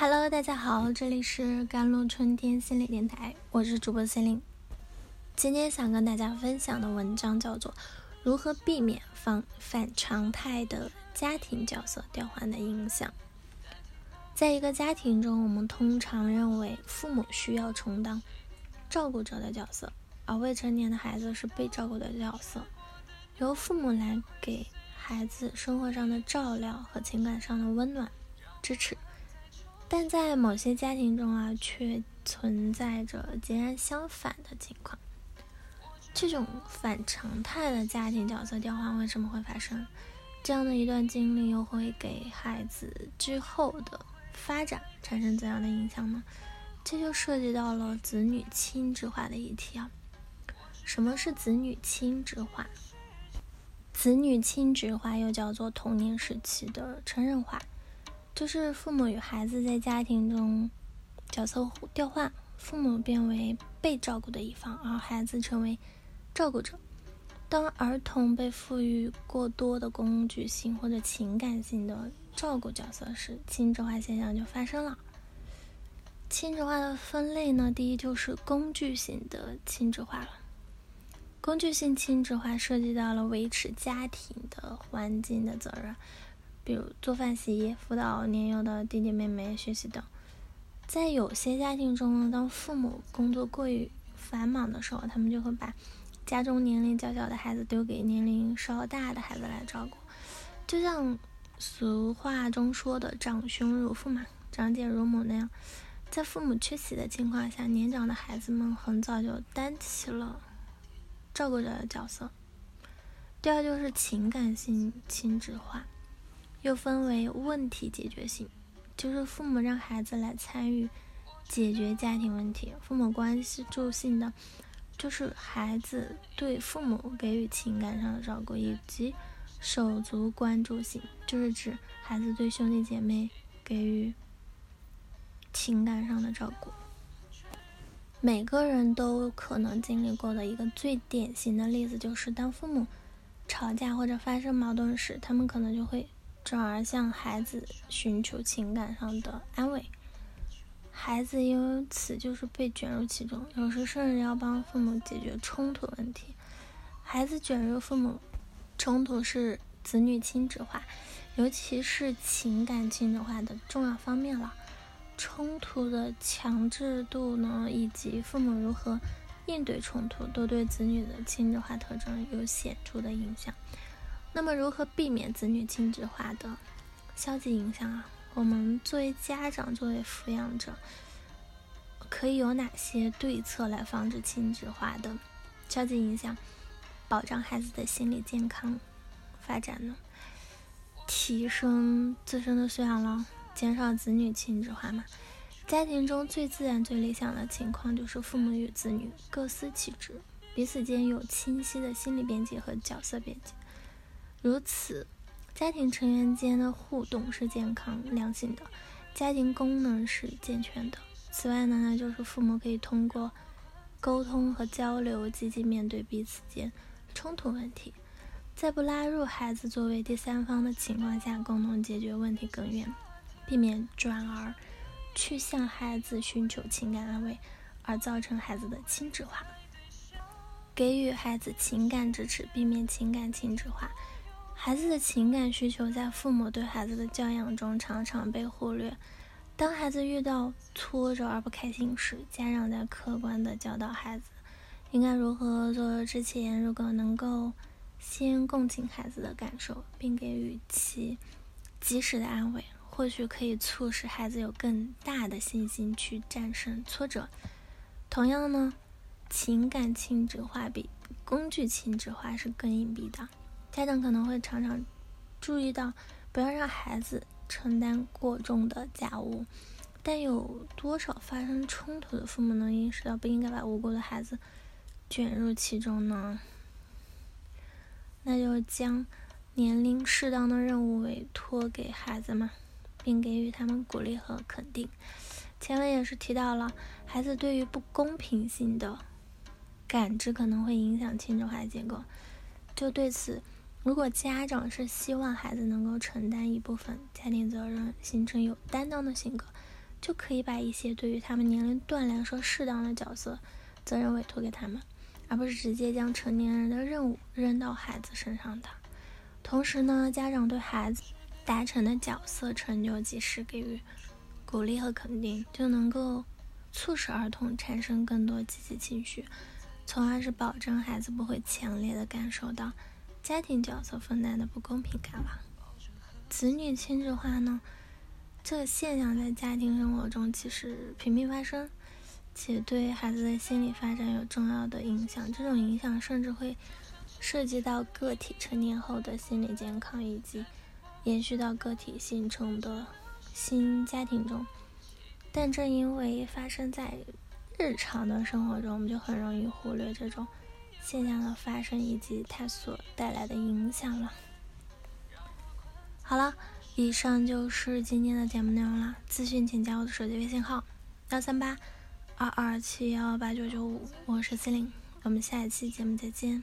Hello，大家好，这里是甘露春天心理电台，我是主播心灵。今天想跟大家分享的文章叫做《如何避免反反常态的家庭角色调换的影响》。在一个家庭中，我们通常认为父母需要充当照顾者的角色，而未成年的孩子是被照顾的角色，由父母来给孩子生活上的照料和情感上的温暖支持。但在某些家庭中啊，却存在着截然相反的情况。这种反常态的家庭角色调换为什么会发生？这样的一段经历又会给孩子之后的发展产生怎样的影响呢？这就涉及到了子女亲职化的议题啊。什么是子女亲职化？子女亲职化又叫做童年时期的成人化。就是父母与孩子在家庭中角色互调换，父母变为被照顾的一方，而孩子成为照顾者。当儿童被赋予过多的工具性或者情感性的照顾角色时，亲职化现象就发生了。亲职化的分类呢，第一就是工具性的亲职化了。工具性亲职化涉及到了维持家庭的环境的责任。比如做饭、洗衣、辅导年幼的弟弟妹妹学习等，在有些家庭中，当父母工作过于繁忙的时候，他们就会把家中年龄较小的孩子丢给年龄稍大的孩子来照顾，就像俗话中说的“长兄如父”嘛，“长姐如母”那样，在父母缺席的情况下，年长的孩子们很早就担起了照顾者的角色。第二就是情感性亲子化。又分为问题解决性，就是父母让孩子来参与解决家庭问题；父母关系助性的，就是孩子对父母给予情感上的照顾；以及手足关注性，就是指孩子对兄弟姐妹给予情感上的照顾。每个人都可能经历过的一个最典型的例子，就是当父母吵架或者发生矛盾时，他们可能就会。转而向孩子寻求情感上的安慰，孩子因此就是被卷入其中，有时甚至要帮父母解决冲突问题。孩子卷入父母冲突是子女亲子化，尤其是情感亲子化的重要方面了。冲突的强制度呢，以及父母如何应对冲突，都对子女的亲子化特征有显著的影响。那么，如何避免子女亲子化的消极影响啊？我们作为家长，作为抚养者，可以有哪些对策来防止亲子化的消极影响，保障孩子的心理健康发展呢？提升自身的素养了，减少子女亲子化嘛？家庭中最自然、最理想的情况就是父母与子女各司其职，彼此间有清晰的心理边界和角色边界。如此，家庭成员间的互动是健康良性的，家庭功能是健全的。此外呢，就是父母可以通过沟通和交流，积极面对彼此间冲突问题，在不拉入孩子作为第三方的情况下，共同解决问题根源，避免转而去向孩子寻求情感安慰，而造成孩子的亲子化。给予孩子情感支持，避免情感亲子化。孩子的情感需求在父母对孩子的教养中常常被忽略。当孩子遇到挫折而不开心时，家长在客观地教导孩子应该如何做之前，如果能够先共情孩子的感受，并给予其及时的安慰，或许可以促使孩子有更大的信心去战胜挫折。同样呢，情感亲子化比工具亲子化是更隐蔽的。家长可能会常常注意到，不要让孩子承担过重的家务，但有多少发生冲突的父母能意识到不应该把无辜的孩子卷入其中呢？那就将年龄适当的任务委托给孩子们，并给予他们鼓励和肯定。前文也是提到了，孩子对于不公平性的感知可能会影响亲子化结构，就对此。如果家长是希望孩子能够承担一部分家庭责任，形成有担当的性格，就可以把一些对于他们年龄段来说适当的角色责任委托给他们，而不是直接将成年人的任务扔到孩子身上的。同时呢，家长对孩子达成的角色成就及时给予鼓励和肯定，就能够促使儿童产生更多积极情绪，从而是保证孩子不会强烈的感受到家庭角色分担的不公平感吧。子女亲制化呢，这个现象在家庭生活中其实频频发生，且对孩子的心理发展有重要的影响。这种影响甚至会涉及到个体成年后的心理健康，以及延续到个体形成的新家庭中。但正因为发生在日常的生活中，我们就很容易忽略这种现象的发生以及它所带来的影响了。好了，以上就是今天的节目内容了。咨询请加我的手机微信号：幺三八二二七幺八九九五，我是 C 琳，我们下一期节目再见。